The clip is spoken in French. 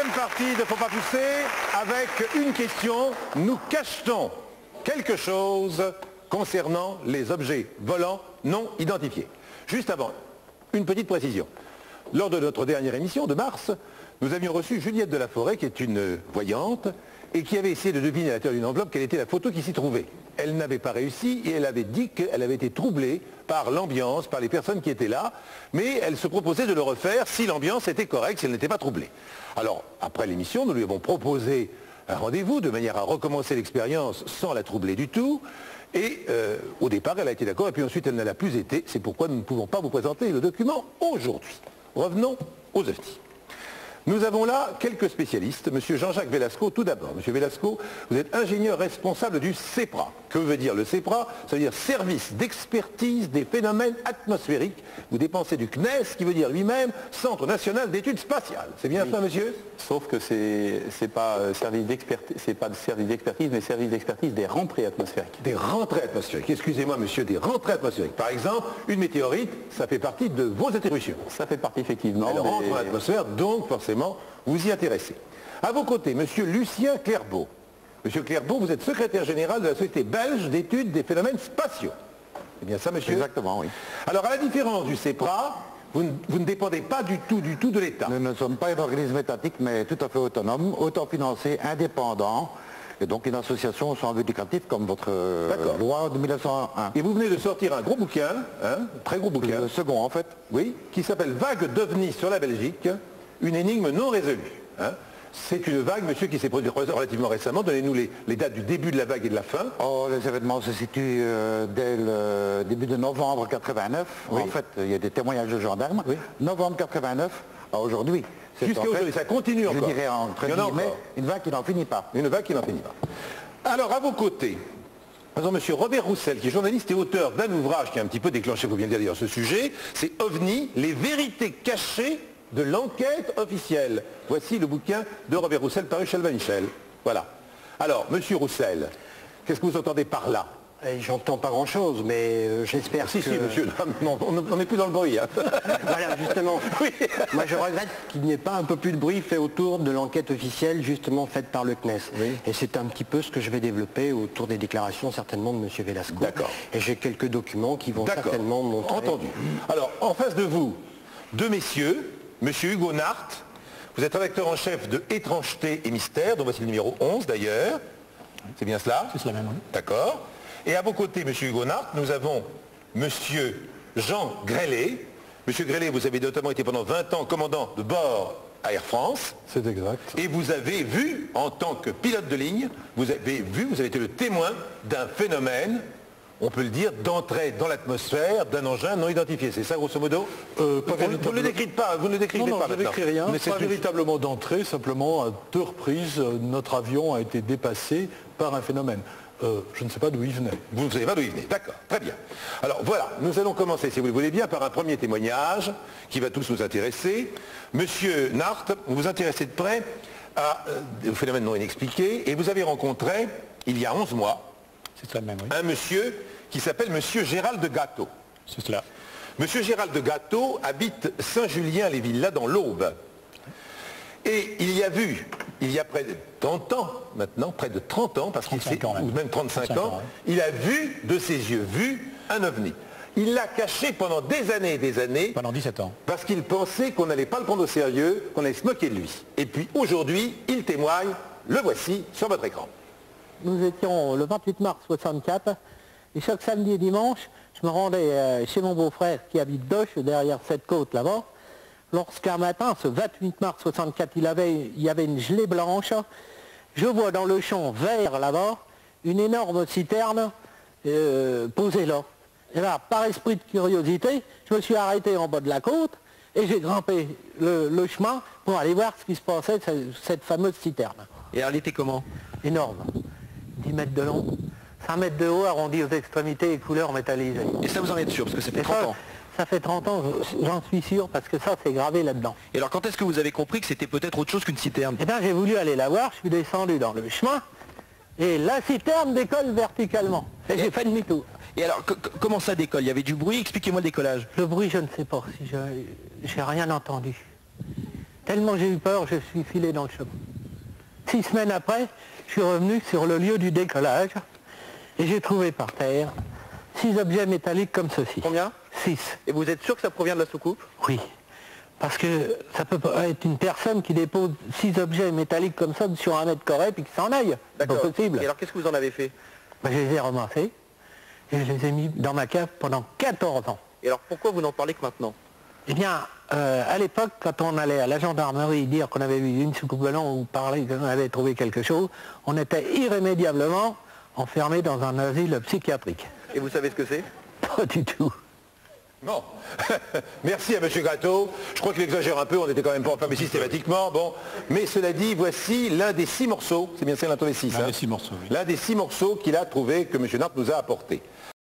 Deuxième partie de Faut pas pousser avec une question. Nous cachetons quelque chose concernant les objets volants non identifiés. Juste avant, une petite précision. Lors de notre dernière émission de mars, nous avions reçu Juliette de la Forêt, qui est une voyante, et qui avait essayé de deviner à l'intérieur d'une enveloppe quelle était la photo qui s'y trouvait. Elle n'avait pas réussi et elle avait dit qu'elle avait été troublée par l'ambiance, par les personnes qui étaient là, mais elle se proposait de le refaire si l'ambiance était correcte, si elle n'était pas troublée. Alors, après l'émission, nous lui avons proposé un rendez-vous de manière à recommencer l'expérience sans la troubler du tout. Et euh, au départ, elle a été d'accord, et puis ensuite, elle ne l'a plus été. C'est pourquoi nous ne pouvons pas vous présenter le document aujourd'hui. Revenons aux OVNI. Nous avons là quelques spécialistes. Monsieur Jean-Jacques Velasco, tout d'abord. Monsieur Velasco, vous êtes ingénieur responsable du CEPRA. Que veut dire le CEPRA? Ça veut dire Service d'expertise des phénomènes atmosphériques. Vous dépensez du CNES, qui veut dire lui-même Centre national d'études spatiales. C'est bien ça, monsieur? Sauf que c'est n'est pas euh, service d'expertise, c'est pas de service d'expertise, mais service d'expertise des rentrées atmosphériques. Des rentrées atmosphériques. Excusez-moi, monsieur, des rentrées atmosphériques. Par exemple, une météorite, ça fait partie de vos attributions. Ça fait partie effectivement. Elle rentre dans l'atmosphère, donc forcément vous y intéressez. À vos côtés, Monsieur Lucien Clairbeau. Monsieur Clairbeau, vous êtes secrétaire général de la Société belge d'études des phénomènes spatiaux. C'est bien ça, monsieur? Exactement, oui. Alors, à la différence du CEPRA, vous ne, dépendez pas du tout, du tout de l'État. Nous ne sommes pas un organisme étatique, mais tout à fait autonome, autofinancé, indépendant, et donc une association sans but lucratif comme votre loi de 1901. Et vous venez de sortir un gros bouquin, un hein, très gros bouquin. Le second, en fait. Oui, qui s'appelle Vague d'OVNI sur la Belgique, une énigme non résolue. Hein. C'est une vague, monsieur, qui s'est produite relativement récemment. Donnez-nous les, dates du début de la vague et de la fin. Oh, les événements se situent euh, dès le début de novembre 89. En fait, il y a des témoignages de gendarmes. Novembre 89 à aujourd'hui. Jusqu'à aujourd'hui, ça continue encore. Je dirais entre guillemets, une vague qui n'en finit pas. Une vague qui n'en finit pas. Alors, à vos côtés, M. Robert Roussel, qui est journaliste et auteur d'un ouvrage qui a un petit peu déclenché, vous bien dire d'ailleurs, ce sujet, c'est OVNI, les vérités cachées de l'enquête officielle. Voici le bouquin de Robert Roussel paru chez Michel. Voilà. Alors, monsieur Roussel, qu'est-ce que vous entendez par là? Eh, J'entends pas grand-chose, mais euh, j'espère si, Si, monsieur, on n'est plus dans le bruit. Hein. voilà, justement. Moi, je regrette qu'il n'y ait pas un peu plus de bruit fait autour de l'enquête officielle, justement, faite par le CNES. Et c'est un petit peu ce que je vais développer autour des déclarations, certainement, de monsieur Velasco. D'accord. Et j'ai quelques documents qui vont certainement montrer... Entendu. Alors, en face de vous, deux messieurs, Monsieur Hugo Nart, vous êtes rédacteur en chef de Étrangeté et Mystère, dont voici le numéro 11 d'ailleurs. C'est bien cela C'est cela même, oui. D'accord. Et à vos côtés, Monsieur Hugo Nart, nous avons Monsieur Jean Grellet. Monsieur Grellet, vous avez notamment été pendant 20 ans commandant de bord à Air France. C'est exact. Et vous avez vu, en tant que pilote de ligne, vous avez vu, vous avez été le témoin d'un phénomène on peut le dire, d'entrer dans l'atmosphère d'un engin non identifié. C'est ça, grosso modo euh, vous, ne le décrivez pas, vous ne décrivez non, pas je n'écris rien, mais pas véritablement d'entrée, simplement à deux reprises, euh, notre avion a été dépassé par un phénomène. Euh, je ne sais pas d'où il venait. Vous ne savez pas d'où il venait, d'accord, très bien. Alors voilà, nous allons commencer, si vous le voulez bien, par un premier témoignage qui va tous nous intéresser. Monsieur Nart, vous vous intéressez de près à des phénomènes non inexpliqués et vous avez rencontré, il y a 11 mois, un monsieur qui s'appelle Monsieur Gérald de Gâteau. C'est cela. Monsieur Gérald de Gâteau habite Saint-Julien-les-Villas dans l'Aube. Et il y a vu, il y a près de 30 ans maintenant, près de 30 ans, parce qu'il s'est, ou même 35, ans, il a vu de ses yeux, vu un ovni. Il l'a caché pendant des années et des années. Pendant 17 ans. Parce qu'il pensait qu'on n'allait pas le prendre au sérieux, qu'on allait se moquer de lui. Et puis aujourd'hui, il témoigne, le voici sur votre écran. Nous étions le 28 mars 64 et chaque samedi et dimanche, je me rendais euh, chez mon beau-frère qui habite Doche, derrière cette côte là-bas. Lorsqu'un matin, ce 28 mars 64, il, avait, il y avait une gelée blanche, je vois dans le champ vert là-bas une énorme citerne euh, posée là. Et là, par esprit de curiosité, je me suis arrêté en bas de la côte et j'ai grimpé le, chemin pour aller voir ce qui se passait, cette, cette fameuse citerne. Et elle était comment? Énorme. 10 mètres de long, 5 mètres de haut, arrondi aux extrémités et couleurs métallisées. Et ça vous en êtes sûr, parce que ça fait 30 ans ça fait 30 ans, j'en suis sûr, parce que ça, c'est gravé là-dedans. Et alors, quand est-ce que vous avez compris que c'était peut-être autre chose qu'une citerne? Eh bien, j'ai voulu aller la voir, je suis descendu dans le chemin, et la citerne décolle verticalement. Et, j'ai fait demi-tour. Et alors, comment ça décolle? Il y avait du bruit? Expliquez-moi le décollage. Le bruit, je ne sais pas, si j'ai rien entendu. Tellement j'ai eu peur, je suis filé dans le chemin. Six semaines après, je suis revenu sur le lieu du décollage et j'ai trouvé par terre six objets métalliques comme ceci. Combien? Six. Et vous êtes sûr que ça provient de la soucoupe? Oui. Parce que ça peut pas être une personne qui dépose six objets métalliques comme ça sur un mètre carré puis qui s'en aille. C'est pas D'accord. possible. Et alors qu'est-ce que vous en avez fait? Ben, je les ai ramassés et je les ai mis dans ma cave pendant 14 ans. Et alors pourquoi vous n'en parlez que maintenant? Eh bien, euh, à l'époque, quand on allait à la gendarmerie dire qu'on avait vu une soucoupe ballon ou parler qu'on avait trouvé quelque chose, on était irrémédiablement enfermé dans un asile psychiatrique. Et vous savez ce que c'est? Pas du tout. Bon. Merci à M. Gratteau. Je crois qu'il exagère un peu, on n'était quand même pas enfermé systématiquement. Bon. Mais cela dit, voici l'un des six morceaux. C'est bien ça, six. L'un hein? des six morceaux, oui. L'un des six morceaux qu'il a trouvé, que M. Nart nous a apporté.